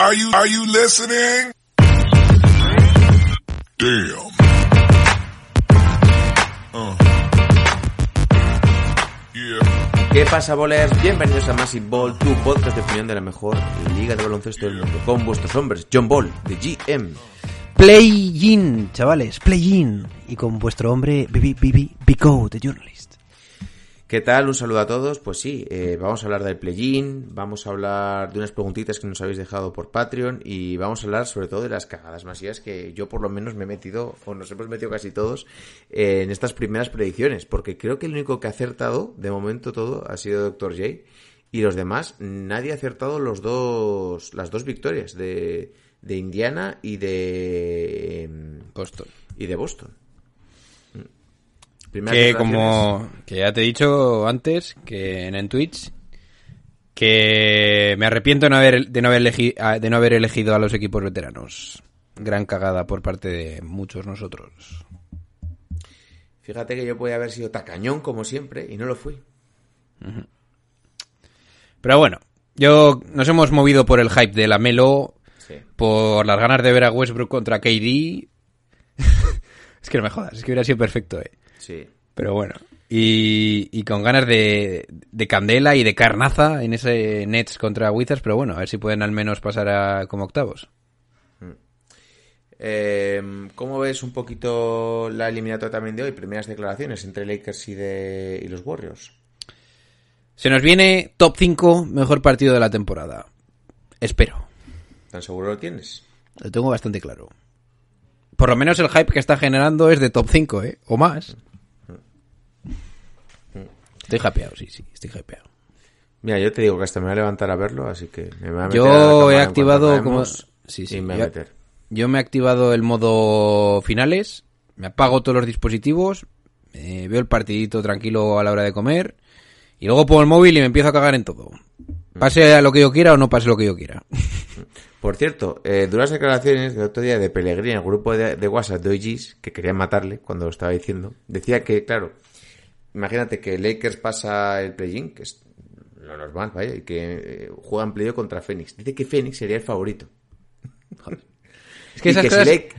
Are you, are you listening? Damn. Uh. Yeah. ¿Qué pasa, bolers? Bienvenidos a Massive Ball, tu podcast de opinión de la mejor liga de baloncesto del mundo, con vuestros hombres, John Ball, de GM. Play-in, chavales, play-in. Y con vuestro hombre, Bibi, Bibi, Bico, de Journalist. ¿Qué tal? Un saludo a todos. Pues sí, eh, vamos a hablar del play-in, vamos a hablar de unas preguntitas que nos habéis dejado por Patreon y vamos a hablar sobre todo de las cagadas masivas que yo por lo menos me he metido, o nos hemos metido casi todos, eh, en estas primeras predicciones, porque creo que el único que ha acertado, de momento todo, ha sido Dr. J. Y los demás, nadie ha acertado los dos, las dos victorias de, de Indiana y de Boston. y de Boston. Que como que ya te he dicho antes, que en, en Twitch, que me arrepiento de no haber, de no haber, elegi- a- de no haber elegido a los equipos veteranos. Gran cagada por parte de muchos nosotros. Fíjate que yo podía haber sido tacañón como siempre y no lo fui. Pero bueno, yo nos hemos movido por el hype de la Melo, Sí. por las ganas de ver a Westbrook contra KD. es que no me jodas, es que hubiera sido perfecto, eh. Sí. Pero bueno. Y, y con ganas de, de candela y de carnaza en ese Nets contra Wizards, pero bueno, a ver si pueden al menos pasar a como octavos. Eh, ¿Cómo ves un poquito la eliminatoria también de hoy? Primeras declaraciones entre Lakers y, de, y los Warriors. Se nos viene top 5, mejor partido de la temporada. Espero. ¿Tan seguro lo tienes? Lo tengo bastante claro. Por lo menos el hype que está generando es de top 5, ¿eh? O más. Estoy hypeado, sí, sí, estoy hypeado. Mira, yo te digo que hasta me voy a levantar a verlo, así que me voy a meter a la Yo cámara he activado como... Sí, sí. y me voy yo, a meter. yo me he activado el modo finales, me apago todos los dispositivos, eh, veo el partidito tranquilo a la hora de comer y luego pongo el móvil y me empiezo a cagar en todo. Pase a lo que yo quiera o no pase lo que yo quiera. Por cierto, eh, duras declaraciones del otro día de Pellegrini el grupo de, de WhatsApp de OGs, que querían matarle cuando lo estaba diciendo, decía que, claro, imagínate que Lakers pasa el play-in, que es lo normal, vaya, y que eh, juegan play contra Phoenix. Dice que Phoenix sería el favorito. Es que y, que cosas- si Lake-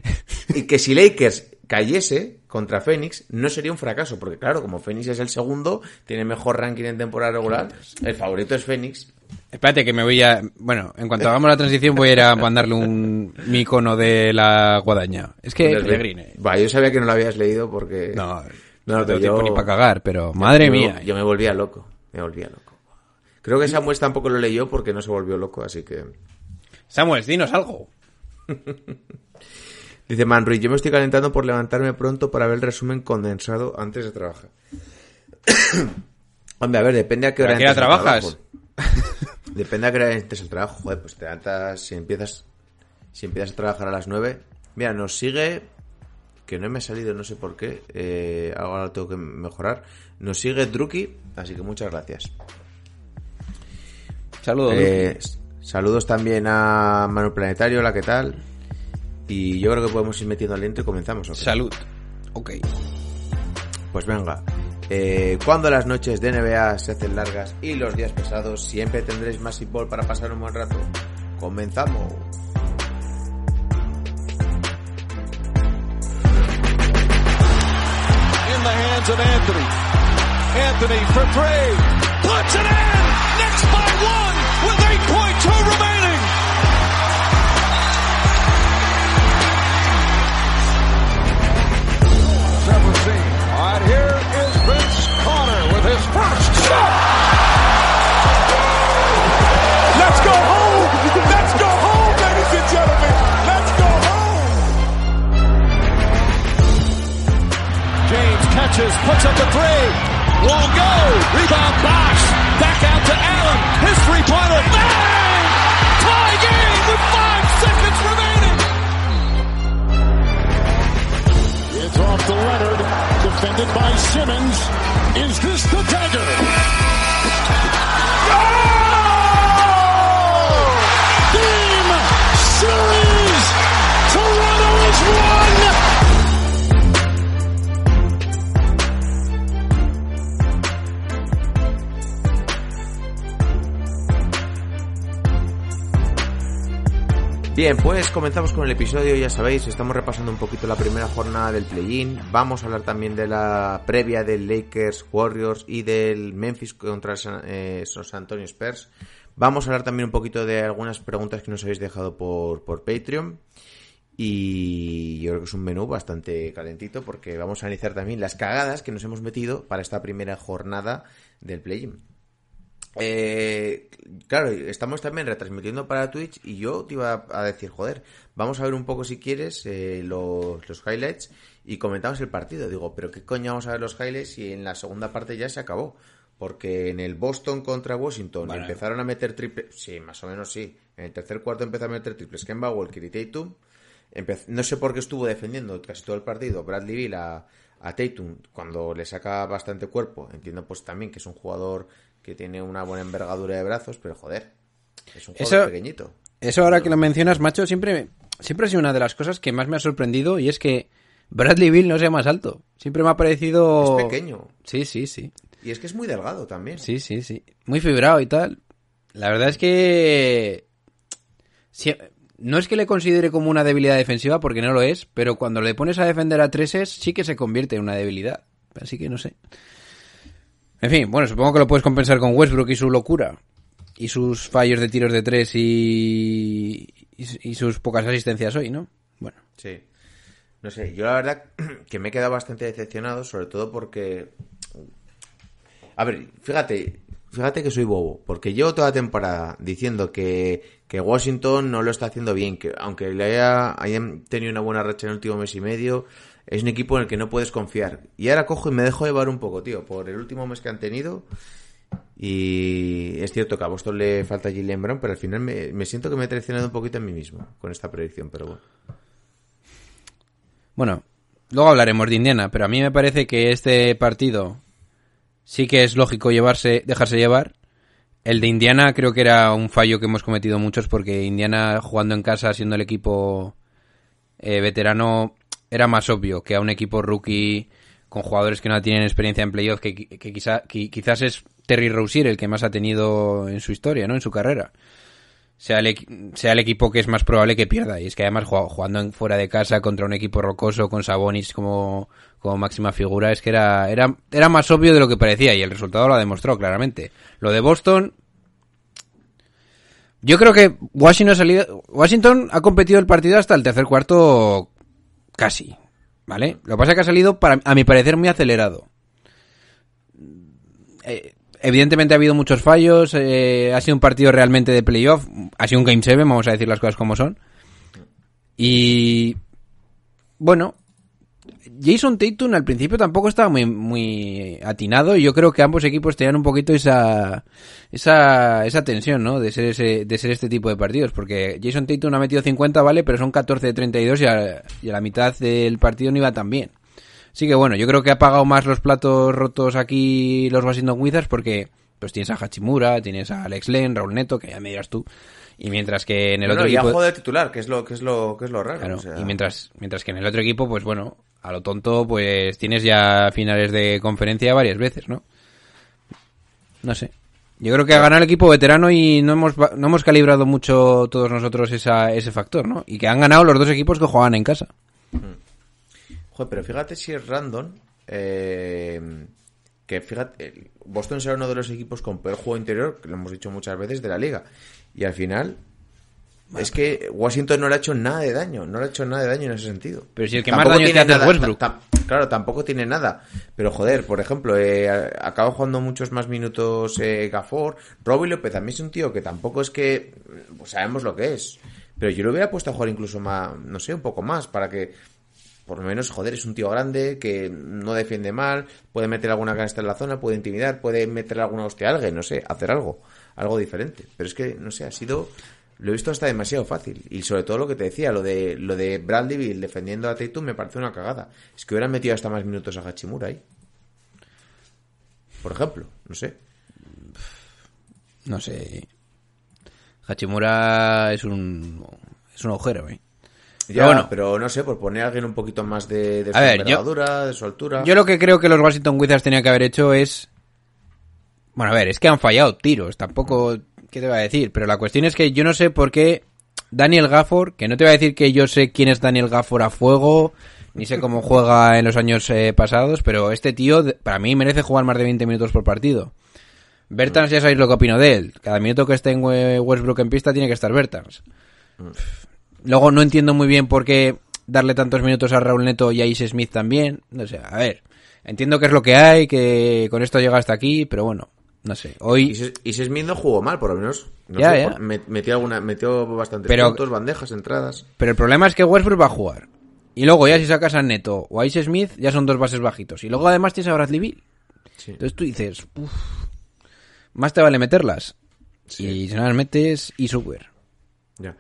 y que si Lakers cayese contra Phoenix, no sería un fracaso, porque claro, como Phoenix es el segundo, tiene mejor ranking en temporada regular, el favorito es Phoenix. Espérate que me voy a... Bueno, en cuanto hagamos la transición voy a ir a mandarle un mi icono de la guadaña. Es que. Va, yo sabía que no lo habías leído porque... No, No, no, pero tengo tiempo yo- ni para cagar, pero madre yo, mía. Yo me volvía loco, me volvía loco. Creo que Samuel tampoco lo leyó porque no se volvió loco, así que... Samuel, dinos algo. Dice Manruy, yo me estoy calentando por levantarme pronto para ver el resumen condensado antes de trabajar. Hombre, a ver, depende a qué hora ¿A qué hora trabajas? Depende a qué hora entres al trabajo. Joder, pues te levantas, si empiezas, si empiezas a trabajar a las 9. Mira, nos sigue, que no me ha salido, no sé por qué, eh, ahora lo tengo que mejorar. Nos sigue Druki, así que muchas gracias. Saludos. Eh, saludos también a Manu Planetario, hola, ¿qué tal? Y yo creo que podemos ir metiendo al intro y comenzamos. ¿o qué? Salud. Ok. Pues venga. Eh, cuando las noches de NBA se hacen largas y los días pesados, siempre tendréis más Ball para pasar un buen rato. Comenzamos. Hands of Anthony. Anthony for three. Puts it in. Knicks by one with 8.2 remaining. Seventeen. All right, here is Vince Carter with his first shot. Catches, puts up a three. Won't go. Rebound box. Back out to Allen. His three-pointer. Bang! Tie game with five seconds remaining. It's off to Leonard. Defended by Simmons. Is this the dagger? Oh! Game series! Bien, pues comenzamos con el episodio, ya sabéis, estamos repasando un poquito la primera jornada del play-in, vamos a hablar también de la previa del Lakers Warriors y del Memphis contra San, eh, San Antonio Spurs, vamos a hablar también un poquito de algunas preguntas que nos habéis dejado por, por Patreon. Y yo creo que es un menú bastante calentito porque vamos a analizar también las cagadas que nos hemos metido para esta primera jornada del play-in. Eh, claro, estamos también retransmitiendo para Twitch y yo te iba a decir, joder, vamos a ver un poco si quieres eh, los, los, highlights y comentamos el partido. Digo, pero ¿qué coño vamos a ver los highlights si en la segunda parte ya se acabó? Porque en el Boston contra Washington bueno. empezaron a meter triples, sí, más o menos sí. En el tercer cuarto empezaron a meter triples Kemba Walker y Tatum. no sé por qué estuvo defendiendo casi todo el partido Bradley Bill a, a Tatum cuando le saca bastante cuerpo. Entiendo pues también que es un jugador que tiene una buena envergadura de brazos, pero joder, es un jugador eso, pequeñito. Eso ahora que lo mencionas, macho, siempre, siempre ha sido una de las cosas que más me ha sorprendido y es que Bradley Bill no sea más alto. Siempre me ha parecido... Es pequeño. Sí, sí, sí. Y es que es muy delgado también. Sí, sí, sí. Muy fibrado y tal. La verdad es que... Sí, no es que le considere como una debilidad defensiva, porque no lo es, pero cuando le pones a defender a treses, sí que se convierte en una debilidad. Así que no sé. En fin, bueno, supongo que lo puedes compensar con Westbrook y su locura. Y sus fallos de tiros de tres y, y, sus pocas asistencias hoy, ¿no? Bueno. Sí. No sé, yo la verdad que me he quedado bastante decepcionado, sobre todo porque... A ver, fíjate, fíjate que soy bobo, porque llevo toda la temporada diciendo que, que Washington no lo está haciendo bien, que aunque le haya, tenido una buena racha en el último mes y medio, es un equipo en el que no puedes confiar. Y ahora cojo y me dejo llevar un poco, tío, por el último mes que han tenido. Y es cierto que a Boston le falta Jalen Brown, pero al final me, me, siento que me he traicionado un poquito en mí mismo con esta predicción, pero bueno. Bueno, luego hablaremos de Indiana, pero a mí me parece que este partido sí que es lógico llevarse, dejarse llevar. El de Indiana creo que era un fallo que hemos cometido muchos porque Indiana jugando en casa, siendo el equipo eh, veterano, era más obvio que a un equipo rookie con jugadores que no tienen experiencia en playoff, que, que, quizá, que, quizás es Terry Rozier el que más ha tenido en su historia, ¿no? En su carrera. Sea el, sea el equipo que es más probable que pierda. Y es que además jugando fuera de casa contra un equipo rocoso con Sabonis como, como máxima figura, es que era, era, era más obvio de lo que parecía y el resultado lo ha demostrado claramente. Lo de Boston, yo creo que Washington ha, salido, Washington ha competido el partido hasta el tercer cuarto casi, ¿vale? Lo que pasa es que ha salido, para, a mi parecer, muy acelerado. Eh, evidentemente ha habido muchos fallos, eh, ha sido un partido realmente de playoff, ha sido un Game 7, vamos a decir las cosas como son. Y bueno, Jason Tatum al principio tampoco estaba muy, muy atinado y yo creo que ambos equipos tenían un poquito esa, esa, esa tensión, ¿no? De ser ese, de ser este tipo de partidos, porque Jason Tatum ha metido 50, vale, pero son 14 de 32 y a, y a la mitad del partido no iba tan bien. Así que bueno, yo creo que ha pagado más los platos rotos aquí los Washington Wizards porque pues tienes a Hachimura, tienes a Alex Len, Raúl Neto, que ya me dirás tú. Y mientras que en el otro ya equipo... de titular, que es lo, que es lo, que es lo raro. Claro, o sea... y mientras, mientras que en el otro equipo, pues bueno, a lo tonto, pues tienes ya finales de conferencia varias veces, ¿no? No sé. Yo creo que ha ganado el equipo veterano y no hemos, no hemos calibrado mucho todos nosotros esa, ese factor, ¿no? Y que han ganado los dos equipos que juegan en casa. Joder, pero fíjate si es random. Eh, que fíjate, Boston será uno de los equipos con peor juego interior, que lo hemos dicho muchas veces, de la liga. Y al final, es que Washington no le ha hecho nada de daño, no le ha hecho nada de daño en ese sentido. Pero si el que tampoco más daño tiene hace Westbrook. Claro, tampoco tiene nada. Pero joder, por ejemplo, eh, acaba jugando muchos más minutos eh, Gafford. Robbie López a mí es un tío que tampoco es que pues sabemos lo que es. Pero yo lo hubiera puesto a jugar incluso más, no sé, un poco más, para que por lo menos, joder, es un tío grande que no defiende mal, puede meter alguna canasta en la zona, puede intimidar, puede meter alguna hostia a alguien, no sé, hacer algo, algo diferente. Pero es que, no sé, ha sido, lo he visto hasta demasiado fácil. Y sobre todo lo que te decía, lo de, lo de Bradley Bill defendiendo a Tatum me parece una cagada. Es que hubieran metido hasta más minutos a Hachimura ahí. Por ejemplo, no sé. No sé. Hachimura es un, es un agujero, ¿eh? Ya, pero, bueno, pero no sé, por poner a alguien un poquito más de, de su ver, envergadura, yo, de su altura. Yo lo que creo que los Washington Wizards tenían que haber hecho es. Bueno, a ver, es que han fallado tiros, tampoco. ¿Qué te va a decir? Pero la cuestión es que yo no sé por qué Daniel Gafford, que no te voy a decir que yo sé quién es Daniel Gafford a fuego, ni sé cómo juega en los años eh, pasados, pero este tío, para mí, merece jugar más de 20 minutos por partido. Bertans, ya sabéis lo que opino de él. Cada minuto que esté en We- Westbrook en pista tiene que estar Bertans. Luego no entiendo muy bien por qué darle tantos minutos a Raúl Neto y a Ice Smith también. No sé, a ver. Entiendo que es lo que hay, que con esto llega hasta aquí, pero bueno, no sé. Hoy Y Smith no jugó mal, por lo menos. No Ya, sé, ya. por- metió, alguna, metió bastantes Pero- puntos, bandejas, entradas. Pero el problema es que Westbrook va a jugar. Y luego ya si sacas a Neto o a Ice Smith, ya son dos bases bajitos. Y luego además tienes a Bradley. Sí. Entonces tú dices, uff, más te vale meterlas. Y si no las metes, y software. Ya.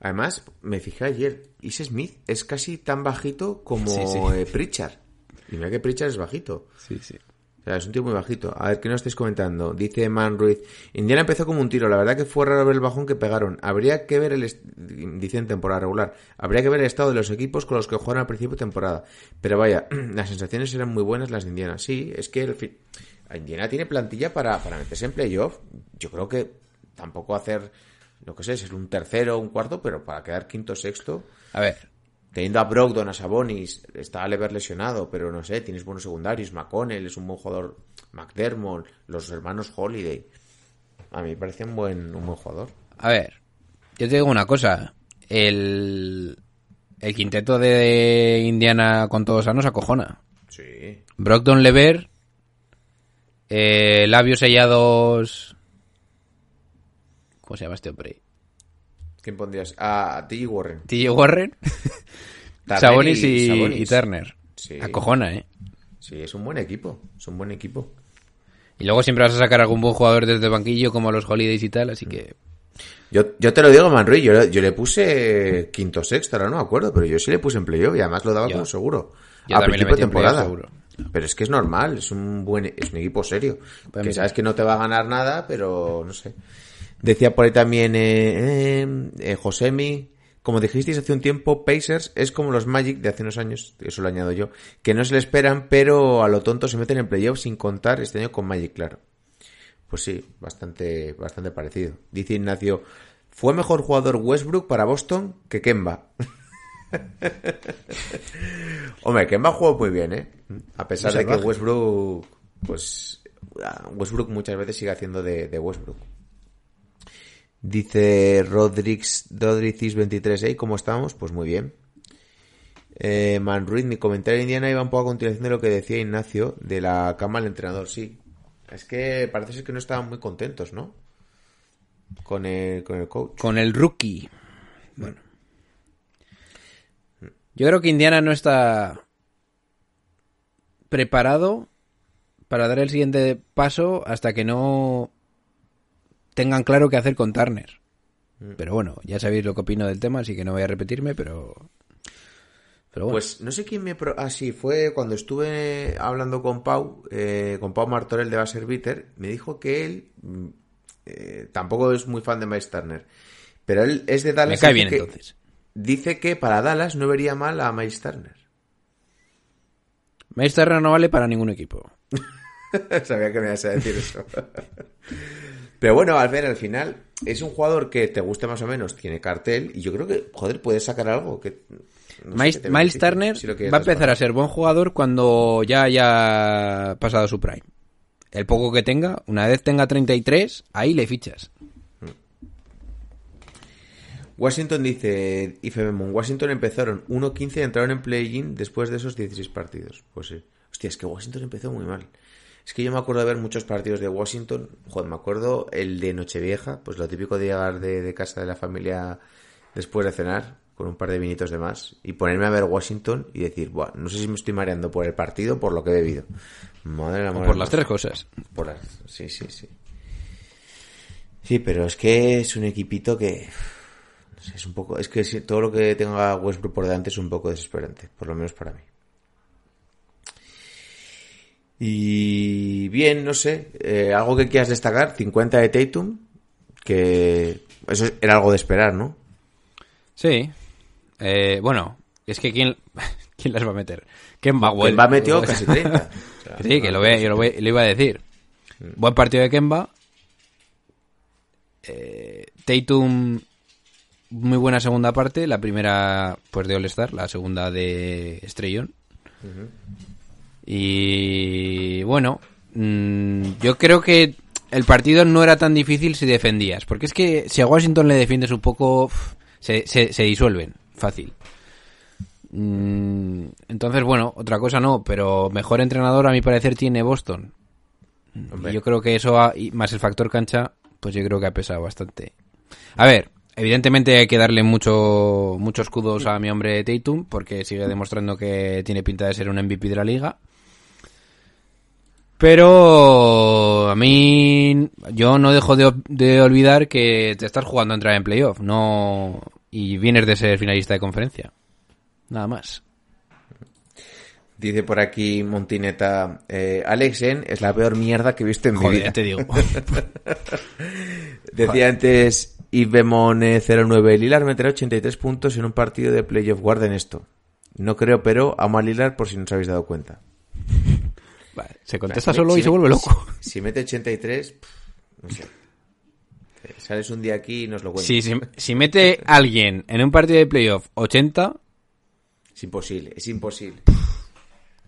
Además, me fijé ayer, Is Smith es casi tan bajito como sí. eh, Pritchard. Y mira que Pritchard es bajito. Sí, sí. Sea, es un tío muy bajito. A ver, ¿qué nos estáis comentando? Dice Man Ruiz. Indiana empezó como un tiro. La verdad que fue raro ver el bajón que pegaron. Habría que ver el... Dice temporada regular. Habría que ver el estado de los equipos con los que jugaron al principio de temporada. Pero vaya, las sensaciones eran muy buenas las de Indiana. Sí, es que el fi- Indiana tiene plantilla para, para meterse en playoff. Yo creo que tampoco hacer, lo que sé, ser un tercero un cuarto, pero para quedar quinto o sexto... A ver, Teniendo a Brogdon, a Sabonis, está Lever lesionado, pero no sé, tienes buenos secundarios. McConnell es un buen jugador. McDermott, los hermanos Holiday. A mí me parece un buen, un buen jugador. a ver. Yo te digo una cosa. El, el quinteto de Indiana con todos sanos acojona. Sí. Brogdon Lever, eh, labios sellados. ¿Cómo se llama este hombre? ¿Quién pondrías? A T.J. Warren. TJ Warren, Sabonis y, Sabonis. y Turner. Sí. Acojona, ¿eh? Sí, es un buen equipo. Es un buen equipo. Y luego siempre vas a sacar algún buen jugador desde el banquillo, como los Holidays y tal, así que. Yo, yo te lo digo, Manruy, yo, le- yo le puse quinto sexto, ahora no me acuerdo, pero yo sí le puse en playoff y además lo daba Yo- como seguro. a principio de temporada. seguro. Pero es que es normal, es un buen, es un equipo serio. Pues que mira. sabes que no te va a ganar nada, pero no sé. Decía por ahí también eh, eh, eh, Josemi, como dijisteis hace un tiempo, Pacers es como los Magic de hace unos años, eso lo añado yo, que no se le esperan, pero a lo tonto se meten en playoff sin contar este año con Magic, claro. Pues sí, bastante, bastante parecido. Dice Ignacio, fue mejor jugador Westbrook para Boston que Kemba. Hombre, Kemba jugó muy bien, ¿eh? A pesar de que. Westbrook, pues, ah, Westbrook muchas veces sigue haciendo de, de Westbrook. Dice Rodrix, Rodrix23, ¿eh? ¿cómo estamos? Pues muy bien. Eh, Manruiz, mi comentario Indiana iba un poco a continuación de lo que decía Ignacio de la cama del entrenador, sí. Es que parece ser que no estaban muy contentos, ¿no? Con el, con el coach. Con el rookie. Bueno. Yo creo que Indiana no está preparado para dar el siguiente paso hasta que no tengan claro qué hacer con Turner. Pero bueno, ya sabéis lo que opino del tema, así que no voy a repetirme, pero... Pero bueno. Pues no sé quién me... Pro... Ah, sí, fue cuando estuve hablando con Pau, eh, con Pau Martorell de Basserviter, me dijo que él mm, eh, tampoco es muy fan de Miles Turner, pero él es de Dallas. Me cae bien que- entonces. Dice que para Dallas no vería mal a Miles Turner. Miles Turner no vale para ningún equipo. Sabía que me ibas a decir eso. Pero bueno, al ver, al final, es un jugador que te guste más o menos, tiene cartel, y yo creo que, joder, puedes sacar algo que... no sé, Miles, que Turner si va a empezar a ser buen jugador cuando ya haya pasado su prime. El poco que tenga, una vez tenga 33, ahí le fichas. Washington dice, Ifememon, Washington empezaron 1-15 y entraron en play-in después de esos 16 partidos. Pues sí. Hostia, es que Washington empezó muy mal. Es que yo me acuerdo de ver muchos partidos de Washington. Joder, me acuerdo el de Nochevieja, pues lo típico de llegar de, de casa de la familia después de cenar, con un par de vinitos de más, y ponerme a ver Washington y decir, Buah, no sé si me estoy mareando por el partido por lo que he bebido. Madre la O madre por las tres cosas. por las... Sí, sí, sí. Sí, pero es que es un equipito que... es un poco... Es que todo lo que tenga Westbrook por delante es un poco desesperante, por lo menos para mí. Y bien, no sé, eh, algo que quieras destacar, 50 de Tatum, que eso era algo de esperar, ¿no? Sí. Eh, bueno, es que ¿quién, ¿quién las va a meter? Kemba, Kemba Well- metió casi 30. O sea, Sí, que lo, ve, yo lo, ve- lo iba a decir. Buen partido de Kemba. Eh, Tatum muy buena segunda parte, la primera pues de All Star, la segunda de Estrellón. Y bueno, mm, yo creo que el partido no era tan difícil si defendías, porque es que si a Washington le defiendes un poco, se, se, se disuelven, fácil. Mm, Entonces, bueno, otra cosa no, pero mejor entrenador a mi parecer tiene Boston. Hombre. Yo creo que eso, ha- y más el factor cancha, pues yo creo que ha pesado bastante. A ver, evidentemente hay que darle mucho, muchos escudos a mi hombre Tatum, porque sigue demostrando que tiene pinta de ser un MVP de la liga. Pero a mí, yo no dejo de, de olvidar que te estás jugando a entrar en playoff, no, y vienes de ser finalista de conferencia. Nada más. Dice por aquí Montineta, eh, Alexen es la peor mierda que he visto en mi vida. ya te digo. Decía antes Ibemone 09, Lilar meterá 83 puntos en un partido de playoff. Guarden esto. No creo, pero amo a Lilar por si no os habéis dado cuenta. Se contesta Si- solo y se vuelve loco. Si, si mete 83, pff, no sé. Eh, Sales un día aquí y nos lo cuentas. Si, si, si mete alguien en un partido de playoff 80, Es imposible, es imposible.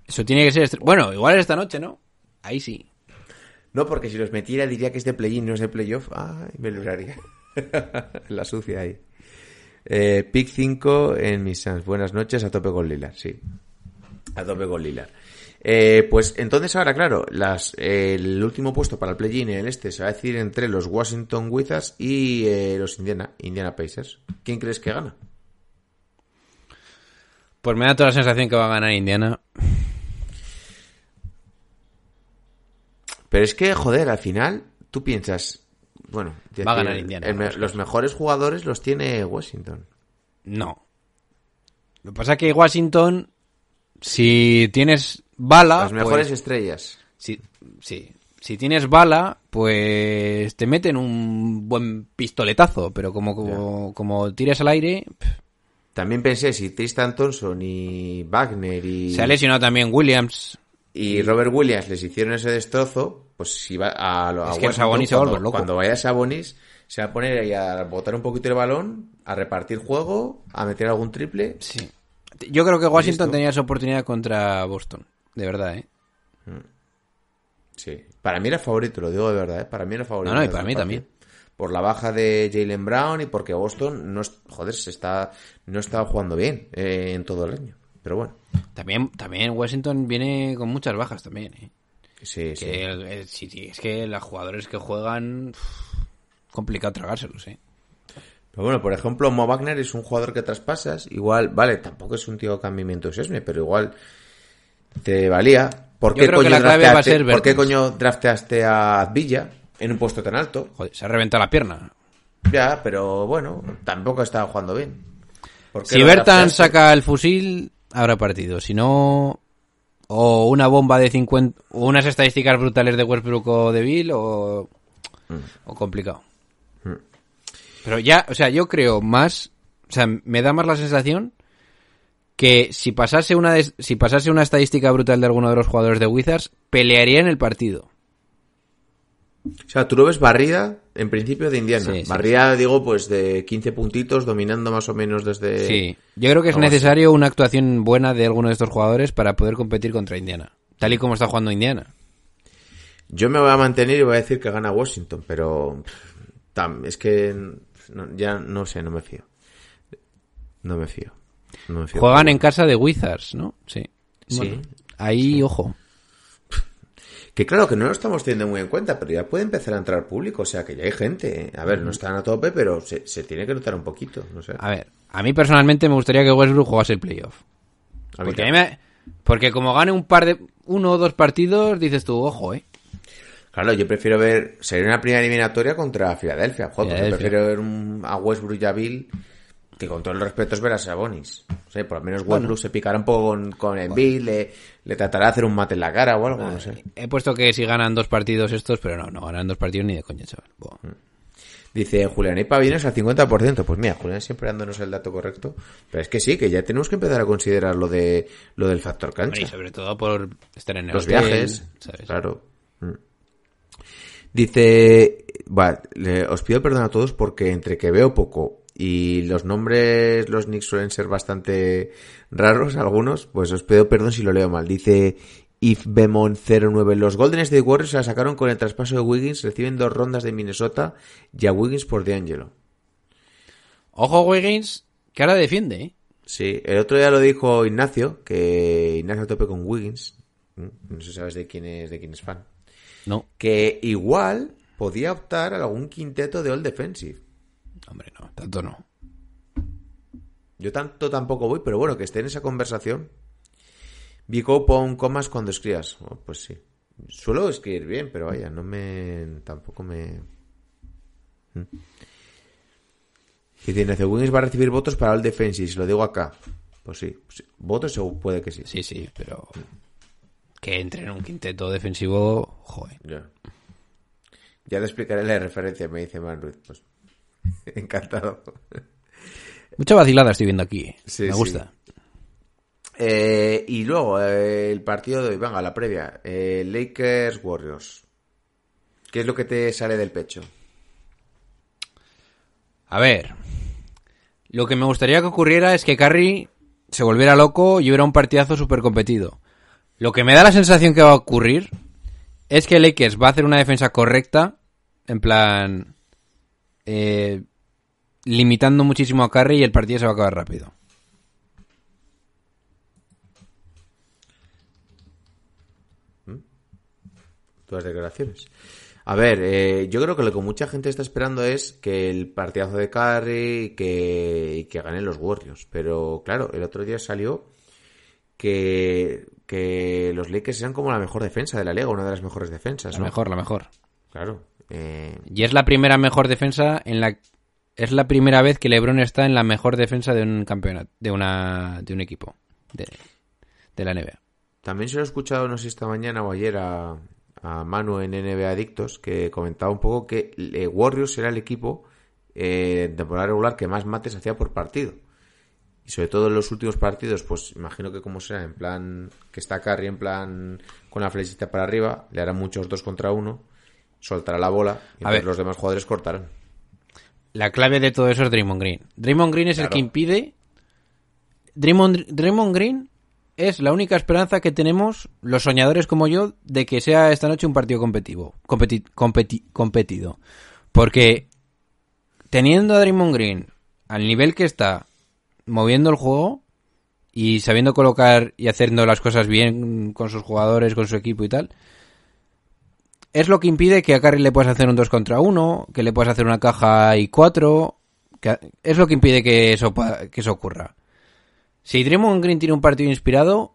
eso tiene que ser... Bueno, igual es esta noche, ¿no? Ahí sí. No, porque si los metiera diría que es de play-in, no es de playoff. Ay, me libraría. La sucia ahí. Eh, pick 5 en mis Suns. Buenas noches, a tope con Lilar, sí. A tope con Lilar. Eh, pues entonces ahora, claro, las, eh, el último puesto para el play-in en el este se va a decir entre los Washington Wizards y eh, los Indiana, Indiana Pacers. ¿Quién crees que gana? Pues me da toda la sensación que va a ganar Indiana. Pero es que, joder, al final, tú piensas, bueno, Va a ganar Indiana, el los mejores jugadores los tiene Washington. No. Lo que pasa es que Washington, si tienes bala... Las mejores pues- estrellas. si, sí. Si tienes bala, pues te meten un buen pistoletazo, pero como, como, como tires al aire... pff, También pensé si Tristan Thompson y Wagner y, Se ha lesionado también Williams. y Robert Williams les hicieron ese destrozo, pues si va a, a Es que Sabonis se va a cuando, volver loco. cuando vaya Sabonis se va a poner ahí a botar un poquito el balón, a repartir juego, a meter algún triple. Sí. Yo creo que Washington tenía esa oportunidad contra Boston. De verdad, ¿eh? Sí. Para mí era favorito, lo digo de verdad, ¿eh? Para mí era favorito. No, no, y para mí partido. también. Por la baja de Jalen Brown y porque Boston no, es- joder, se está, no estaba jugando bien eh, en todo el año. Pero bueno, También, también Washington viene con muchas bajas también, ¿eh? sí, sí. Que el- el- sí, sí, es que los jugadores que juegan... complicado tragárselos, ¿eh? Pero bueno, por ejemplo, Mo Wagner es un jugador que traspasas. Igual, vale, tampoco es un tío cambiamiento sesme, pero igual te valía. ¿Por qué, coño drafteaste, ¿Por qué coño drafteaste a Villa en un puesto tan alto? Joder, se ha reventado la pierna. Ya, pero bueno, tampoco estaba jugando bien. ¿Por qué Si Bertan saca el fusil, habrá partido. Si no... O una bomba de 50... O unas estadísticas brutales de Westbrook o de Bill o... O complicado. Pero ya, o sea, yo creo más... O sea, me da más la sensación que si pasase una si pasase una estadística brutal de alguno de los jugadores de Wizards, pelearía en el partido. O sea, tú lo ves barrida, en principio, de Indiana. Sí, sí, barrida, digo, pues de 15 puntitos, dominando más o menos desde... Sí, yo creo que es así. necesario una actuación buena de alguno de estos jugadores para poder competir contra Indiana. Tal y como está jugando Indiana. Yo me voy a mantener y voy a decir que gana Washington, pero es que no- ya no sé, no me fío. No me fío. No me fío. Juegan en casa de Wizards, ¿no? Sí. Sí. Bueno, ahí, ojo. Que claro que no lo estamos teniendo muy en cuenta, pero ya puede empezar a entrar público, o sea que ya hay gente. ¿eh? A ver, no están a tope, pero se, se tiene que notar un poquito, no sé. A ver, a mí personalmente me gustaría que Westbrook jugase el playoff. A Porque, a mí me- porque como gane un par de... Uno o dos partidos, dices tú, ojo, ¿eh? Claro, yo prefiero ver, sería una primera eliminatoria contra Filadelfia, joder, Filadelfia. prefiero ver un- a Westbrook y a Bill que con todo el respeto es ver a Sabonis. O sea, por lo menos Westbrook se picará un poco con, con Bill, le, le tratará de hacer un mate en la cara o algo, no sé. He puesto que si ganan dos partidos estos, pero no, no ganan dos partidos ni de coña, chaval. Buah. Dice Julián, y Pavines al 50%. Pues mira, Julián siempre dándonos el dato correcto. Pero es que sí, que ya tenemos que empezar a considerar lo de lo del factor cancha. y sobre todo por estar en el Los hotel, viajes, ¿sabes? claro. Mm. Dice, va, le- os pido perdón a todos porque entre que veo poco y los nombres, los Knicks suelen ser bastante raros, algunos, pues os pido perdón si lo leo mal. Dice If Bemon 09. Los Golden State Warriors se la sacaron con el traspaso de Wiggins, reciben dos rondas de Minnesota y a Wiggins por D'Angelo. Ojo Wiggins, que ahora defiende, ¿eh? Sí, el otro día lo dijo Ignacio, que Ignacio tope con Wiggins. No sé si sabes de quién es, de quién es fan. No, Que igual podía optar a algún quinteto de All Defensive. Hombre, no, tanto no. Yo tanto tampoco voy, pero bueno, que esté en esa conversación. Vico pon comas cuando escribas. Oh, pues sí. Suelo escribir bien, pero vaya, no me. Tampoco me. Mm. Dice Ignacio, Wiggins va a recibir votos para el defensive, si lo digo acá. Pues sí, pues sí. votos puede que sí. Sí, sí, pero que entre en un quinteto defensivo, joder. Ya. Ya le explicaré la referencia, me dice Man Ruiz. Pues, encantado. Mucha vacilada estoy viendo aquí. Sí, Me sí. gusta. Eh, y luego, eh, el partido de hoy, venga, la previa. Eh, Lakers Warriors. ¿Qué es lo que te sale del pecho? A ver, lo que me gustaría que ocurriera es que Curry se volviera loco y hubiera un partidazo súper competido. Lo que me da la sensación que va a ocurrir es que Lakers va a hacer una defensa correcta, en plan, eh, limitando muchísimo a Curry y el partido se va a acabar rápido. Todas declaraciones. A ver, eh, yo creo que lo que mucha gente está esperando es que el partidazo de Curry y que, que ganen los Warriors. Pero claro, el otro día salió que, que los Lakers eran como la mejor defensa de la liga, una de las mejores defensas. La mejor, la mejor. Claro. Eh, Y es la primera mejor defensa en la es la primera vez que LeBron está en la mejor defensa de un campeonato, de una de un equipo de, la NBA. También se lo he escuchado, no sé esta mañana o ayer, a, a Manu en NBA Adictos, que comentaba un poco que eh, Warriors era el equipo eh, en temporada regular que más mates hacía por partido. Y sobre todo en los últimos partidos, pues imagino que como será, en plan, que está Curry en plan con la flechita para arriba, le harán muchos dos contra uno, soltará la bola y A ver. los demás jugadores cortarán. La clave de todo eso es Draymond Green. Draymond Green es el que impide. Draymond, Draymond Green es la única esperanza que tenemos los soñadores como yo de que sea esta noche un partido competitivo, competi- competi- competido. Porque teniendo a Draymond Green al nivel que está moviendo el juego y sabiendo colocar y haciendo las cosas bien con sus jugadores, con su equipo y tal, es lo que impide que a Curry le puedas hacer un 2 contra 1, que le puedas hacer una caja y 4. Que es lo que impide que eso, que eso ocurra. Si Draymond Green tiene un partido inspirado,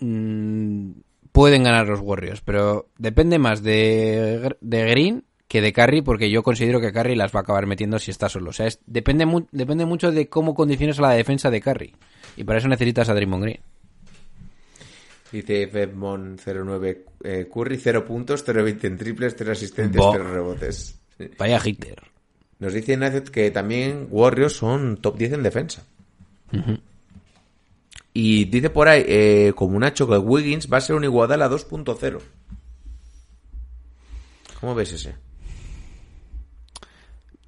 mm, pueden ganar los Warriors, pero depende más de, de Green que de Curry, porque yo considero que Curry las va a acabar metiendo si está solo. O sea, es- depende, depende mucho de cómo condiciones a la defensa de Curry. Y para eso necesitas a Draymond Green. Dice Fedmon09 eh, Curry 0 puntos, 0-20 en triples, 0 asistentes, Bo. 0 rebotes. Vaya hitter. Nos dice Ignacio que también Warriors son top 10 en defensa. Y dice por ahí, eh, como Nacho, que Wiggins va a ser un Iguadala 2.0. ¿Cómo ves ese?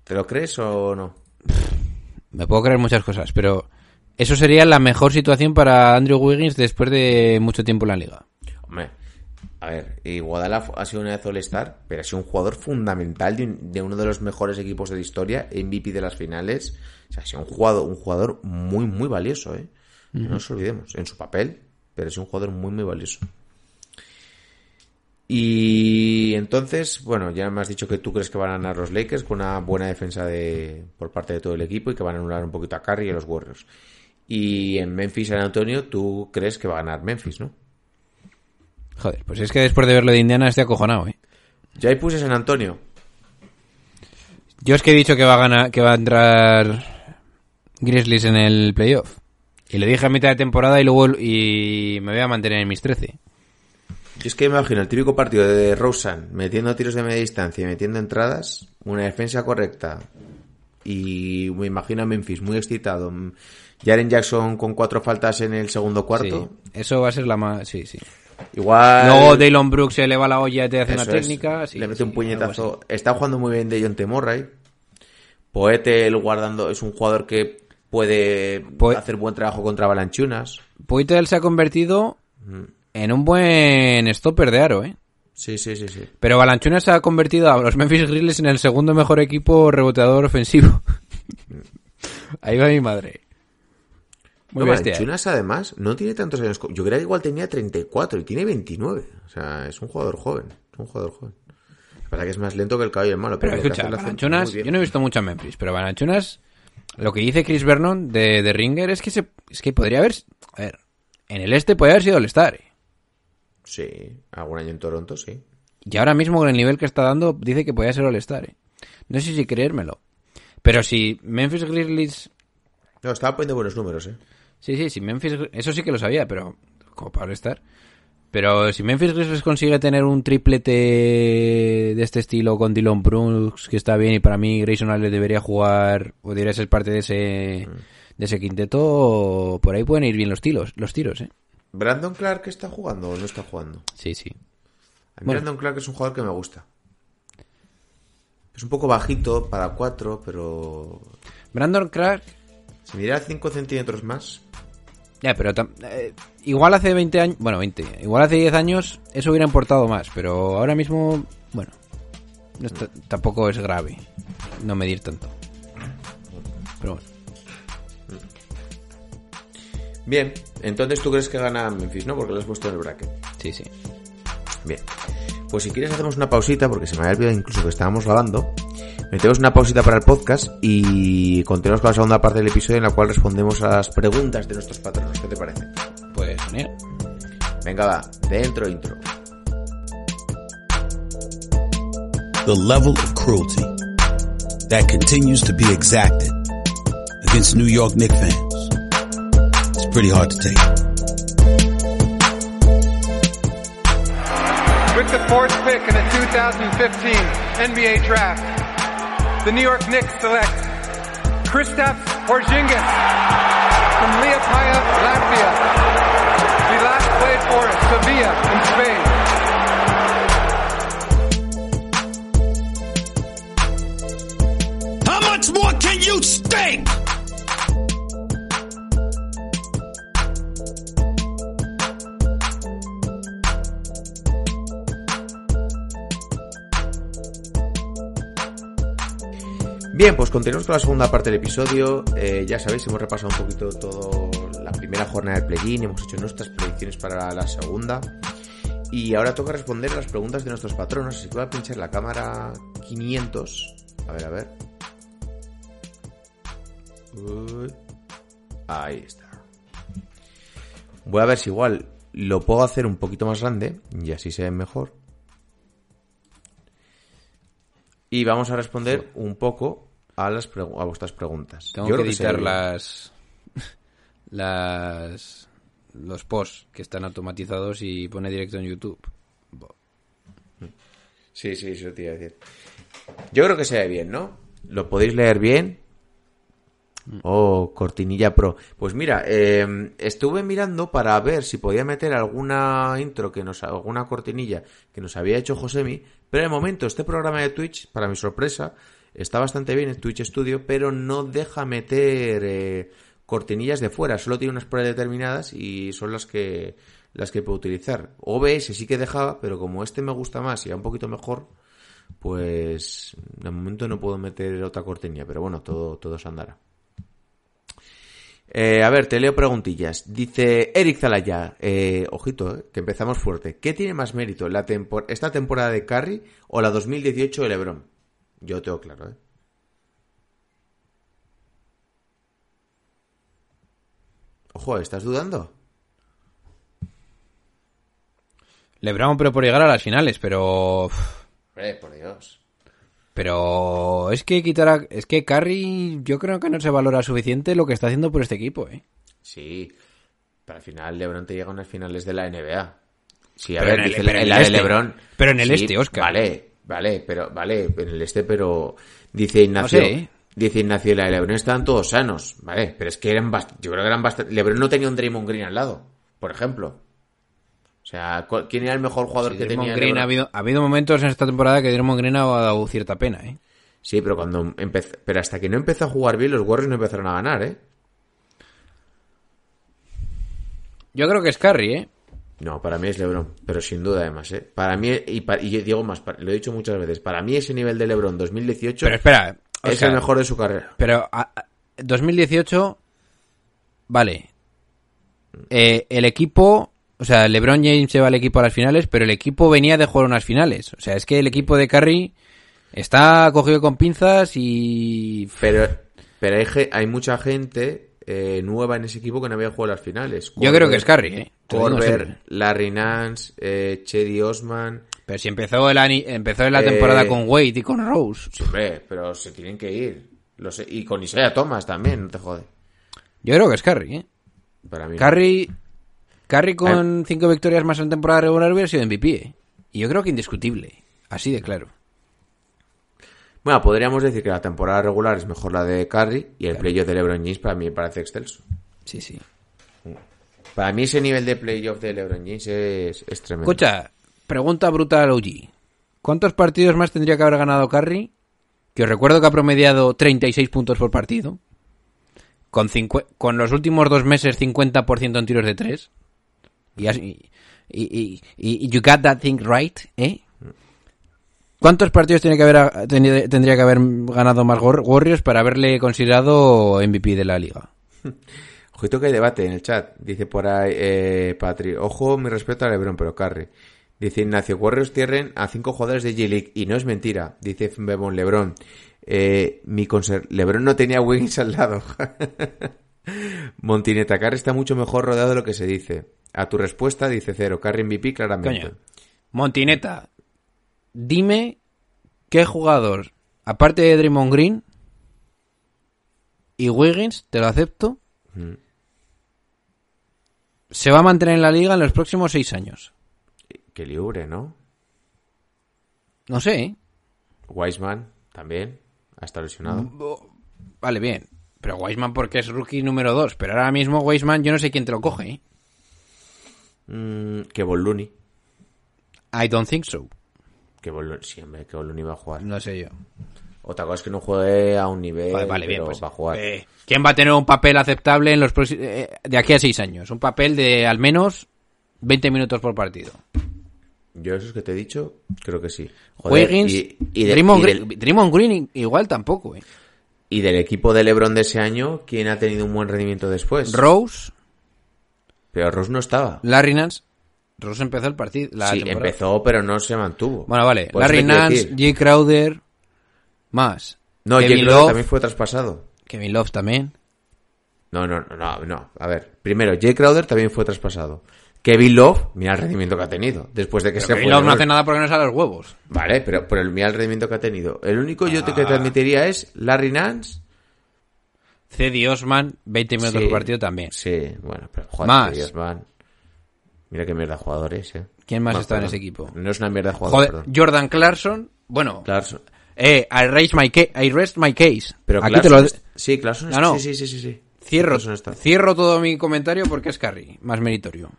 ¿Te lo crees o no? Me puedo creer muchas cosas, pero eso sería la mejor situación para Andrew Wiggins después de mucho tiempo en la liga. Hombre, a ver, Iguadala fu- ha sido una vez All-Star, pero ha sido un jugador fundamental de, un- de uno de los mejores equipos de la historia, MVP de las finales. O sea, ha sido un jugador, un jugador muy, muy valioso, ¿eh? No nos olvidemos, en su papel, pero es un jugador muy, muy valioso. Y entonces, bueno, ya me has dicho que tú crees que van a ganar los Lakers con una buena defensa de, por parte de todo el equipo y que van a anular un poquito a Curry y a los Warriors. Y en Memphis, San Antonio, tú crees que va a ganar Memphis, ¿no? Joder, pues es que después de verlo de Indiana estoy acojonado, ¿eh? Ya ahí puse San Antonio. Yo es que he dicho que va a ganar, que va a entrar Grizzlies en el playoff. Y lo dije a mitad de temporada y luego y me voy a mantener en mis 13. Yo es que me imagino el típico partido de Rosen metiendo tiros de media distancia y metiendo entradas, una defensa correcta. Y me imagino a Memphis muy excitado. Jaren Jackson con cuatro faltas en el segundo cuarto. Sí, eso va a ser la más... Sí, sí. Igual. Luego Daylon Brooks se eleva la olla y te hace una técnica. sí, Le mete sí, un puñetazo. Está jugando muy bien de John Murray. Poetel guardando es un jugador que puede hacer buen trabajo contra Balanchunas. Poitel se ha convertido en un buen stopper de aro, ¿eh? Sí, sí, sí, sí. Pero Balanchunas se ha convertido a los Memphis Grizzlies en el segundo mejor equipo reboteador ofensivo. Ahí va mi madre. Muy No, bestia. ¿eh? Además, no tiene tantos años. Yo creía que igual tenía 34 y tiene 29. O sea, es un jugador joven. Es un jugador joven. Verdad que es más lento que el caballo del malo. Pero que escucha, Balanchunas, yo no he visto mucho a Memphis, pero Balanchunas, lo que dice Chris Vernon de, de Ringer es que se, es que podría haber, a ver, en el este podría haber sido el Star. Sí, algún año en Toronto, sí. Y ahora mismo con el nivel que está dando, dice que podría ser el Star. No sé si creérmelo. Pero si Memphis Grizzlies, No, estaba poniendo buenos números, ¿eh? Sí, sí, si Memphis, eso sí que lo sabía, pero como para Star. Pero si Memphis Grizzlies consigue tener un triplete de este estilo con Dylan Brooks, que está bien, y para mí Grayson Allen debería jugar, o debería ser parte de ese, de ese quinteto, por ahí pueden ir bien los tiros, los tiros, ¿eh? ¿Brandon Clark está jugando o no está jugando? Sí, sí. A mí Bueno. Brandon Clark es un jugador que me gusta. Es un poco bajito para 4, pero Brandon Clark, si midiera 5 centímetros más, ya, pero eh, igual hace 20 años, bueno, 20, igual hace 10 años eso hubiera importado más, pero ahora mismo, bueno, no está- tampoco es grave no medir tanto. Pero bueno. Bien, entonces tú crees que gana Memphis, ¿no? Porque lo has puesto en el bracket. Sí, sí. Bien. Pues si quieres hacemos una pausita, porque se me había olvidado incluso que estábamos grabando. Metemos una pausita para el podcast y continuamos con la segunda parte del episodio en la cual respondemos a las preguntas de nuestros patronos. ¿Qué te parece? Pues genial. Venga, va, dentro intro. the level of cruelty that continues to be exacted against New York Knicks fans. It's pretty hard to take. With the fourth pick in the 2015 NBA Draft, the New York Knicks select Kristaps Porzingis from Liepaja, Latvia. Bien, pues continuamos con la segunda parte del episodio. Eh, ya sabéis, hemos repasado un poquito todo la primera jornada del play-in, hemos hecho nuestras predicciones para la segunda. Y ahora toca responder a las preguntas de nuestros patronos. Así que voy a pinchar la cámara 500. A ver, a ver. Uy. Ahí está. Voy a ver si igual lo puedo hacer un poquito más grande y así se ve mejor. Y vamos a responder un poco a las a vuestras preguntas. Tengo Yo que editar las, las los posts que están automatizados y pone directo en YouTube. Sí, sí, eso te iba a decir. Yo creo que se ve bien, ¿no? ¿Lo podéis leer bien? Oh, cortinilla pro. Pues mira, eh, estuve mirando para ver si podía meter alguna intro que nos, alguna cortinilla que nos había hecho Josemi, pero de momento este programa de Twitch, para mi sorpresa, está bastante bien en Twitch Studio, pero no deja meter eh, cortinillas de fuera, solo tiene unas predeterminadas y son las que las que puedo utilizar. OBS sí que dejaba, pero como este me gusta más y va un poquito mejor, pues de momento no puedo meter otra cortinilla, pero bueno, todo, todo se andará. Eh, a ver, te leo preguntillas. Dice Eric Zalaya, eh, ojito, eh, que empezamos fuerte. ¿Qué tiene más mérito, la tempor- esta temporada de Curry o la 2018 de LeBron? Yo tengo claro, ¿eh? Ojo, ¿estás dudando? LeBron, pero por llegar a las finales, pero... Hombre, por Dios. Pero es que quitar a- Es que Curry yo creo que no se valora suficiente lo que está haciendo por este equipo, ¿eh? Sí, pero al final LeBron te llega a unas finales de la NBA. Sí, a Pero ver, en el- dice pero en en el la de este. LeBron. Pero en el Sí, este, Óscar. Vale, vale, pero vale, en el este, pero dice Ignacio. No sé, ¿eh? Dice Ignacio, y la de LeBron estaban todos sanos, vale, pero es que eran bast- yo creo que eran bastante. LeBron no tenía un Draymond Green al lado, por ejemplo. O sea, ¿cuál- ¿quién era el mejor jugador Sí, que Draymond tenía? Green ha habido, ha habido momentos en esta temporada que Draymond Green ha dado cierta pena, ¿eh? Sí, pero cuando empezó, pero hasta que no empezó a jugar bien, los Warriors no empezaron a ganar, ¿eh? Yo creo que es Curry, ¿eh? No, para mí es LeBron, pero sin duda además, ¿eh? Para mí, y, pa- y digo más, lo he dicho muchas veces, para mí ese nivel de LeBron 2018 Pero espera, o es sea, el mejor de su carrera. Pero a- a- 2018, vale. Eh, el equipo, o sea, LeBron James lleva el equipo a las finales, pero el equipo venía de jugar unas finales. O sea, es que el equipo de Curry está cogido con pinzas y... Pero, pero hay mucha gente eh, nueva en ese equipo que no había jugado las finales. Yo creo que es Curry, ¿eh? Corber. Larry Nance, eh, Chedi Osman. Pero si empezó, el ani- empezó en la Eh, temporada con Wade y con Rose. Sí, hombre, pero se tienen que ir. Y con Isaiah Thomas también, no te jode. Yo creo que es Curry, ¿eh? Para mí. no. Curry, Curry con cinco victorias más en temporada regular hubiera sido MVP, ¿eh? Y yo creo que indiscutible. Así de claro. Bueno, podríamos decir que la temporada regular es mejor la de Curry y el playoff de LeBron James para mí me parece excelso. Sí, sí. Para mí ese nivel de playoff de LeBron James es, es tremendo. Escucha, pregunta brutal OG. ¿Cuántos partidos más tendría que haber ganado Curry? Que os recuerdo que ha promediado 36 puntos por partido. Con, con los últimos dos meses 50% en tiros de tres. Y, y- y you got that thing right, ¿eh? ¿Cuántos partidos tiene que haber, teni- tendría que haber ganado más War- Warriors para haberle considerado MVP de la liga? Ojito que hay debate en el chat. Dice por ahí, eh, Patri. Ojo, mi respeto a LeBron, pero Curry. Dice Ignacio, Warriors tierren a cinco jugadores de G-League. Y no es mentira. Dice Bebon LeBron. Eh, mi conser- LeBron no tenía Wiggins al lado. Montineta, Curry está mucho mejor rodeado de lo que se dice. A tu respuesta dice cero. Curry MVP claramente. Coño. Montineta, dime qué jugador, aparte de Draymond Green y Wiggins, te lo acepto, Mm. se va a mantener en la liga en los próximos seis años. Que libre, ¿no? No sé, ¿eh? Wiseman también. Ha estado lesionado. Vale, bien. Pero Weisman porque es rookie número dos. Pero ahora mismo Weisman yo no sé quién te lo coge, ¿eh? Mm, que. I don't think so. Que Boluni, sí, hombre, que Boluni va a jugar. No sé yo. Otra cosa es que no juegue a un nivel. Vale, vale, bien, pues. va a jugar. eh, ¿Quién va a tener un papel aceptable en los eh, de aquí a seis años? Un papel de al menos 20 minutos por partido. Yo esos que te he dicho, creo que sí. Joder, Wiggins, y, y de- y del, Green igual tampoco, ¿eh? y del equipo de LeBron de ese año, ¿quién ha tenido un buen rendimiento después? Rose, pero Rose no estaba. Larry Nance. Rose empezó el partido. La sí, temporada. empezó, pero no se mantuvo. Bueno, vale. Por eso Larry Nance. Jay Crowder, más. No, Kevin Jake Crowder Love, también fue traspasado. Kevin Love también. No, no, no, no. A ver, primero, Jake Crowder también fue traspasado. Kevin Love, mira el rendimiento que ha tenido. Después de que Pero se Kevin fue Love no hace nada porque no sale los huevos. Vale, pero, pero mira el rendimiento que ha tenido. El único yo te Ah. que te admitiría es Larry Nance. Cedi Osman, 20 minutos Sí, por partido también. Sí, bueno, pero joder, Más. Dios, man. Mira qué mierda de jugadores, eh. ¿Quién más Bueno, está en ese equipo? No es una mierda de Joder. Jordan Clarkson. Bueno, Clarkson. eh, I, raise my I rest my case. Pero Aquí Clarkson te lo Sí, Clarkson No, no. Sí, sí, sí, sí, cierro, cierro todo mi comentario porque es Curry, más meritorio.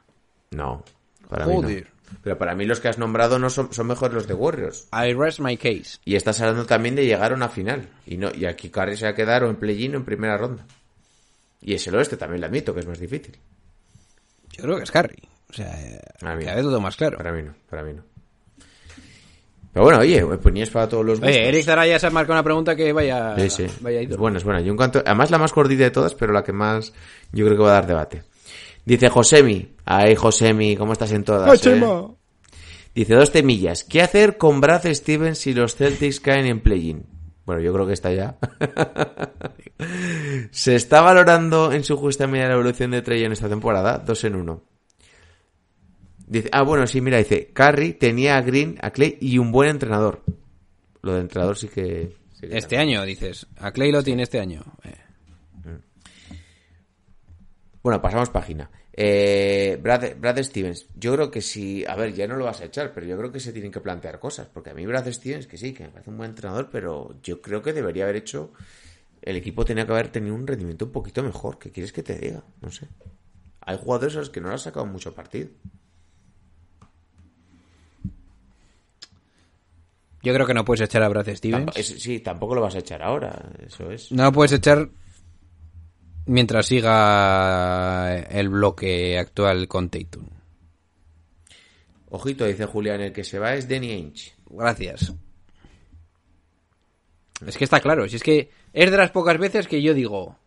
No, para mí Joder. no. Pero para mí los que has nombrado no son, son mejores los de Warriors. I rest my case. Y estás hablando también de llegar a una final. Y no y aquí Curry se va a quedar o en play-in o en primera ronda. Y es el oeste, también lo admito, que es más difícil. Yo creo que es Curry. O sea, eh, A mí cada vez todo más claro. Para mí no, para mí no. Pero bueno, oye, ponías para todos los gustos. Oye, Eric Zaraya se ha marcado una pregunta que vaya, Sí, sí. vaya Es ido. buena, es buena. Yo en cuanto- además la más cortita de todas, pero la que más yo creo que va a dar debate. Dice Josemi. Ay, Josemi, ¿cómo estás en todas? eh? Dice dos temillas. ¿Qué hacer con Brad Stevens si los Celtics caen en play-in? Bueno, yo creo que está ya. Se está valorando en su justa medida la evolución de Trey en esta temporada. Dos en uno. Dice, ah, bueno, sí, mira, dice, Curry tenía a Green, a Clay y un buen entrenador. Lo de entrenador sí que... sí que Este año, dices. A Clay lo tiene este año. Eh, Bueno, pasamos página. Eh, Brad, Brad Stevens, yo creo que si, a ver, ya no lo vas a echar, pero yo creo que se tienen que plantear cosas, porque a mí Brad Stevens, que sí, que me parece un buen entrenador, pero yo creo que debería haber hecho, el equipo tenía que haber tenido un rendimiento un poquito mejor, ¿qué quieres que te diga? No sé. Hay jugadores a los que no le han sacado mucho partido. Yo creo que no puedes echar a Brad Stevens. Sí, tampoco lo vas a echar ahora. Eso es. No lo puedes echar mientras siga el bloque actual con Tatum. Ojito, dice Julián, el que se va es Danny Ainge. Gracias. Es que está claro, si es que es de las pocas veces que yo digo,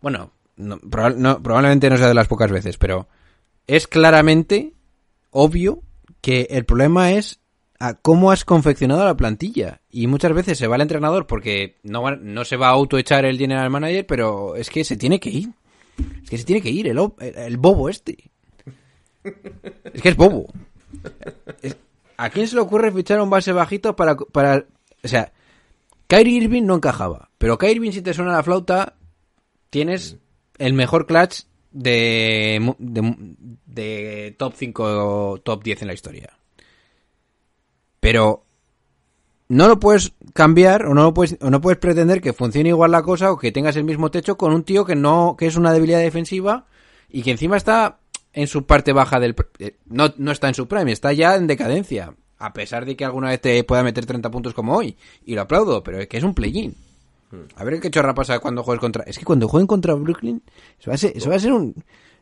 bueno, no, proba- no, probablemente no sea de las pocas veces, pero es claramente obvio que el problema es a cómo has confeccionado la plantilla. Y muchas veces se va el entrenador porque no, no se va a autoechar el general manager, pero es que se tiene que ir. Es que se tiene que ir el, el- bobo este. Es que es bobo. Es- ¿A quién se le ocurre fichar un base bajito para, para... O sea, Kyrie Irving no encajaba. Pero Kyrie Irving, si te suena la flauta, tienes el mejor clutch de, de, de top 5 o top 10 en la historia. Pero no lo puedes cambiar o no lo puedes o no puedes pretender que funcione igual la cosa o que tengas el mismo techo con un tío que no que es una debilidad defensiva y que encima está en su parte baja del eh, no no está en su prime, está ya en decadencia, a pesar de que alguna vez te pueda meter 30 puntos como hoy y lo aplaudo, pero es que es un play-in. A ver qué chorra pasa cuando juegues contra es que cuando jueguen contra Brooklyn eso va a ser eso va a ser un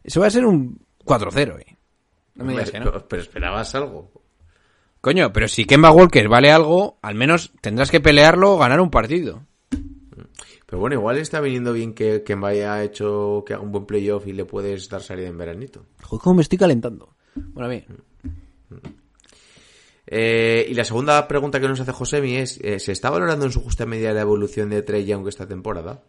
eso va a ser un 4-0, eh. No me digas que no. pero esperabas algo. Coño, pero si Kemba Walker vale algo, al menos tendrás que pelearlo o ganar un partido. Pero bueno, igual está viniendo bien que, que vaya hecho que haga un buen playoff y le puedes dar salida en veranito. Joder, cómo me estoy calentando. Bueno, bien. Eh, y la segunda pregunta que nos hace Josemi es, eh, ¿se está valorando en su justa medida la evolución de Trey Young esta temporada?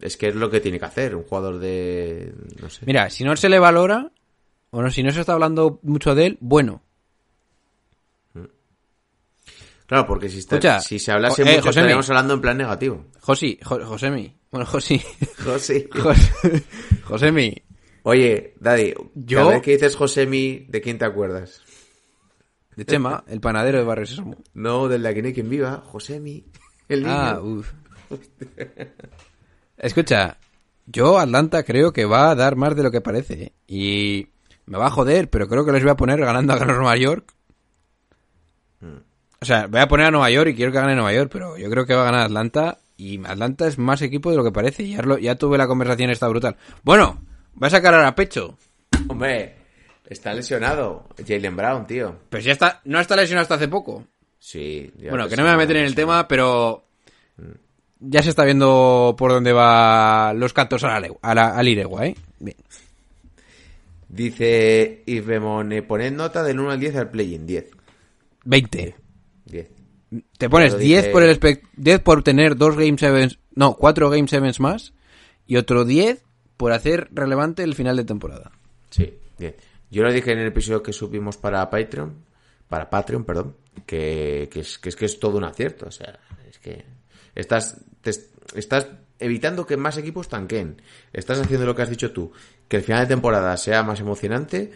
Es que es lo que tiene que hacer un jugador de... no sé. Mira, si no se le valora, o no, si no se está hablando mucho de él, bueno. Claro, porque si, está- Escucha, si se hablase eh, mucho Josemi. estaríamos hablando en plan negativo. Josi, Jo- Josemi. Bueno, Josi. José. Jos- Josemi. Oye, Daddy, Yo- cada vez que dices Josemi, ¿de quién te acuerdas? De Chema, el panadero de Barrio Sésamo. No, del de Aquí no hay quien viva, Josemi, el niño. Ah, uff. Escucha, yo Atlanta creo que va a dar más de lo que parece. ¿eh? Y me va a joder, pero creo que les voy a poner ganando a Nueva York. O sea, voy a poner a Nueva York y quiero que gane Nueva York, pero yo creo que va a ganar Atlanta. Y Atlanta es más equipo de lo que parece. Ya, lo- ya tuve la conversación esta brutal. Bueno, va a sacar a pecho. Hombre, está lesionado. Jalen Brown, tío. Pero si ya está, no está lesionado hasta hace poco. Sí. ya Bueno, te que no me voy a meter en el tema, pero ya se está viendo por dónde va los cantos a la, a la, al Iregua, ¿eh? Bien. Dice Isbemon, eh, poned nota del 1 al 10 al play-in. 10. 20. 10. Te pones Pero 10 dice- por el spec- 10 por tener dos Game Sevens, no, cuatro Game Sevens más y otro 10 por hacer relevante el final de temporada. Sí, 10. Yo lo dije en el episodio que subimos para Patreon, para Patreon, perdón, que, que es, que es que es todo un acierto. O sea, es que estás, te- estás evitando que más equipos tanquen. Estás haciendo lo que has dicho tú, que el final de temporada sea más emocionante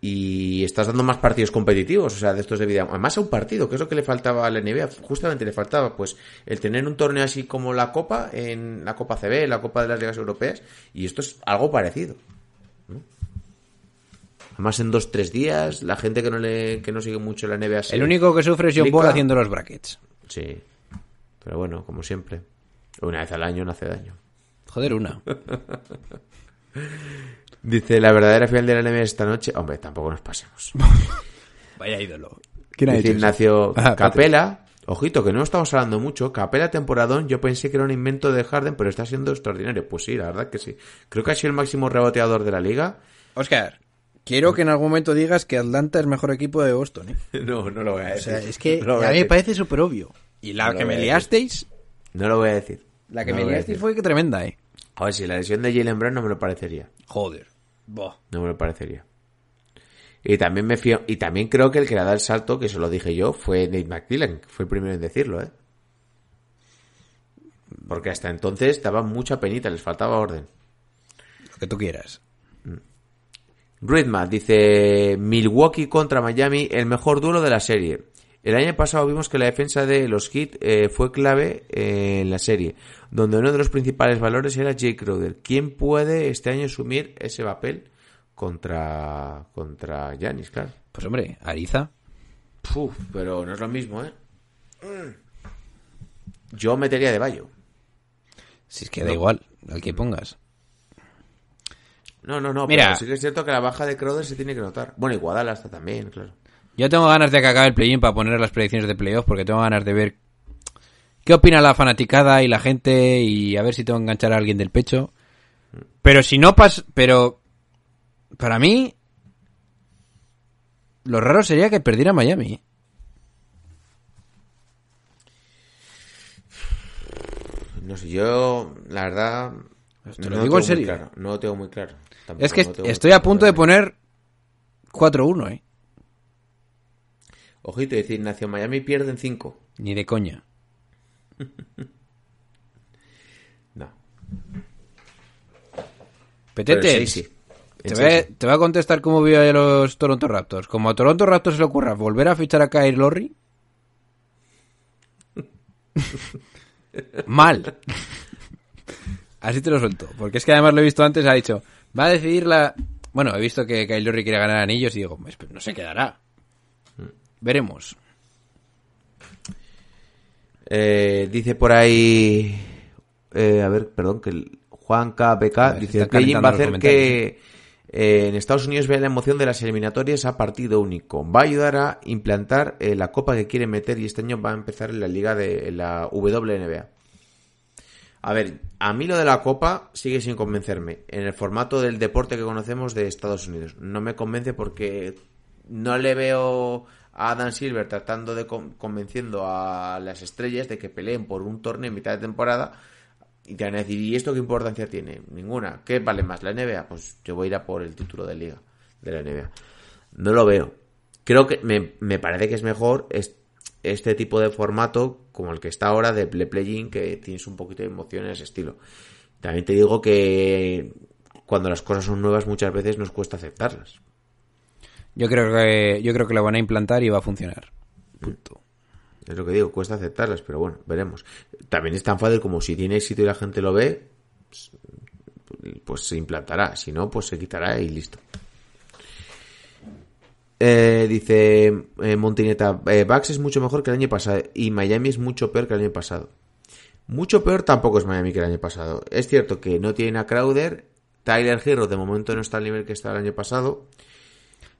y estás dando más partidos competitivos, o sea, de estos de vida. Además a un partido, que es lo que le faltaba a la NBA, justamente le faltaba, pues, el tener un torneo así como la Copa, en la Copa CB, la Copa de las Ligas Europeas, y esto es algo parecido. Además en dos, tres días, la gente que no le, que no sigue mucho la NBA se El único que sufre es John Paul haciendo los brackets. Sí. Pero bueno, como siempre. Una vez al año no hace daño. Joder, una. Dice, la verdadera final de la NBA esta noche. Hombre, tampoco nos pasemos. Vaya ídolo. Dice Ignacio Ah, Capela. Ojito, que no estamos hablando mucho. Capela temporadón, yo pensé que era un invento de Harden, pero está siendo extraordinario. Pues sí, la verdad que sí. Creo que ha sido el máximo reboteador de la liga. Oscar, quiero que en algún momento digas que Atlanta es mejor equipo de Boston, ¿eh? No, no lo voy a O decir. sea, es que No a a mí me parece súper obvio. Y la No que me liasteis, No lo voy a decir. la que No me liasteis fue que tremenda, ¿eh? A ver, si la lesión de Jalen Brown no me lo parecería. Joder. No me lo parecería. Y también me fío, y también creo que el que le da el salto, que eso lo dije yo, fue Nate McMillan, que fue el primero en decirlo, ¿eh? Porque hasta entonces daba mucha penita, les faltaba orden. Lo que tú quieras. Ruidma dice Milwaukee contra Miami, el mejor duelo de la serie. El año pasado vimos que la defensa de los Heat eh, fue clave eh, en la serie, donde uno de los principales valores era Jake Crowder. ¿Quién puede este año asumir ese papel contra contra Giannis, claro? Pues hombre, Ariza. Puf, pero no es lo mismo, ¿eh? Yo metería de Bayo. Si es que da igual, al que pongas. No, no, no, Mira. pero sí que es cierto que la baja de Crowder se tiene que notar. Bueno, y Guadala está también, claro. Yo tengo ganas de que acabe el play-in para poner las predicciones de playoff porque tengo ganas de ver qué opina la fanaticada y la gente y a ver si tengo que enganchar a alguien del pecho. Pero si no pasa... Pero... Para mí... Lo raro sería que perdiera Miami. No sé, yo, la verdad. Te lo no digo en serio. claro, no lo tengo muy claro. Tampoco Es que no estoy a punto de poner 4-1, ¿eh? Ojito, decir, Ignacio, Miami pierden 5. Ni de coña. No. Petete, sí. Te te voy a contestar cómo veo a los Toronto Raptors. Como a Toronto Raptors se le ocurra volver a fichar a Kyle Lowry. Mal. Así te lo suelto. Porque es que además lo he visto antes, ha dicho, va a decidir la... Bueno, he visto que Kyle Lowry quiere ganar anillos y digo, "Pues, no se quedará. Veremos. Eh, dice por ahí. eh, a ver, perdón, que el Juan KBK dice: el play-in va a hacer que eh, en Estados Unidos vea la emoción de las eliminatorias a partido único. Va a ayudar a implantar la copa que quiere meter y este año va a empezar en la liga de la WNBA. A ver, a mí lo de la copa sigue sin convencerme. En el formato del deporte que conocemos de Estados Unidos. No me convence porque no le veo a Adam Silver tratando de con- convenciendo a las estrellas de que peleen por un torneo en mitad de temporada y te van a decir, ¿y esto qué importancia tiene? Ninguna. ¿Qué vale más? ¿La NBA? Pues yo voy a ir a por el título de liga de la NBA. No lo veo. Creo que me, me parece que es mejor es- este tipo de formato como el que está ahora de play play-in que tienes un poquito de emoción en ese estilo. También te digo que cuando las cosas son nuevas muchas veces nos cuesta aceptarlas. Yo creo que yo creo que lo van a implantar y va a funcionar. Punto. Es lo que digo, cuesta aceptarlas, pero bueno, veremos. También es tan fácil como si tiene éxito y la gente lo ve, pues, pues se implantará. Si no, pues se quitará y listo. Eh, dice eh, Montineta, eh, Bucks es mucho mejor que el año pasado y Miami es mucho peor que el año pasado. Mucho peor tampoco es Miami que el año pasado. Es cierto que no tienen a Crowder, Tyler Hero de momento no está al nivel que estaba el año pasado.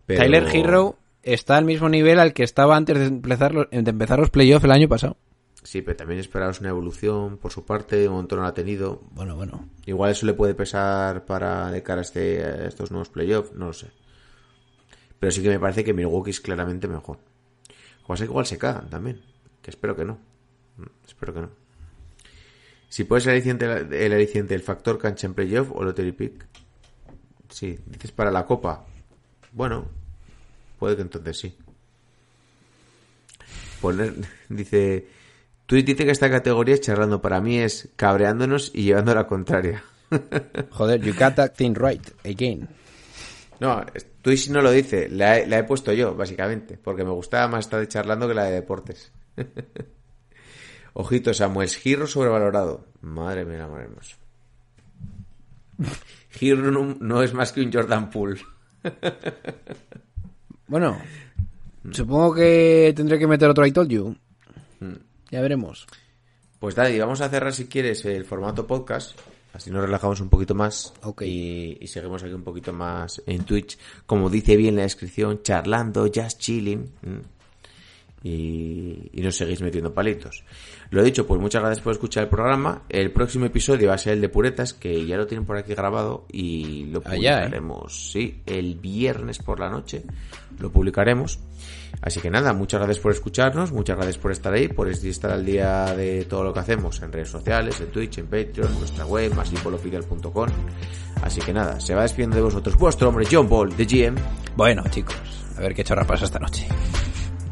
Pero- Tyler Hero está al mismo nivel al que estaba antes de empezar los, de empezar los playoffs el año pasado. Sí, pero también esperaros una evolución por su parte, de momento no la ha tenido. Bueno, bueno. Igual eso le puede pesar para de cara a, este, a estos nuevos playoffs, no lo sé. Pero sí que me parece que Milwaukee es claramente mejor. O sea que igual se cagan también. Que espero que no. Mm, Espero que no. Si puedes el aliciente, el aliciente del factor cancha en playoff o lottery pick. Sí, dices para la copa. Bueno, puede que entonces sí. Poner, dice, Twitch dice que esta categoría es charlando. Para mí es cabreándonos y llevando la contraria. Joder, you got that thing right again. No, Twitch no lo dice, la he, la he puesto yo, básicamente, porque me gustaba más estar de charlando que la de deportes. Ojito, Samuel, Giro sobrevalorado. Madre mía, madre hermosa. Giro no, no es más que un Jordan Poole. Bueno, supongo que tendré que meter otro I told you. Ya veremos. Pues Daddy, vamos a cerrar si quieres el formato podcast. Así nos relajamos un poquito más. Ok. Y, y seguimos aquí un poquito más en Twitch. Como dice bien la descripción, charlando, just chilling. Y, y nos seguís metiendo palitos. Lo dicho, pues muchas gracias por escuchar el programa. El próximo episodio va a ser el de Puretas, que ya lo tienen por aquí grabado y lo Allá, ¿eh? publicaremos, sí, el viernes por la noche. Lo publicaremos. Así que nada, muchas gracias por escucharnos, muchas gracias por estar ahí, por estar al día de todo lo que hacemos en redes sociales, en Twitch, en Patreon, en nuestra web, masipolofilial.com. Así que nada, se va despidiendo de vosotros vuestro hombre John Ball, de GM, Bueno, chicos, a ver qué chorra pasa esta noche.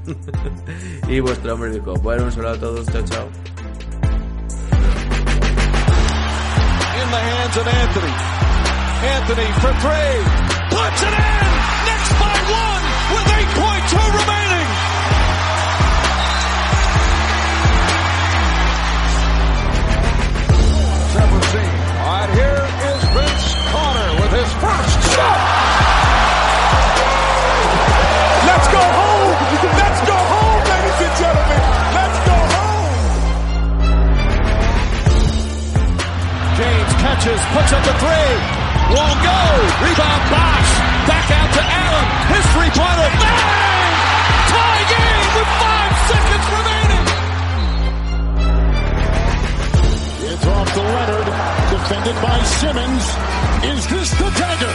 y vuestro hombre. Bueno, un saludo a todos, chao, chao. in the hands of Anthony. Anthony for three. Puts it in. Knicks by one with 8.2 remaining. Catches, puts up a three. Won't go. Rebound Bosch. Back out to Allen. His three-pointer. Bang! Tie game with five seconds remaining. It's off to Leonard, defended by Simmons. Is this the dagger?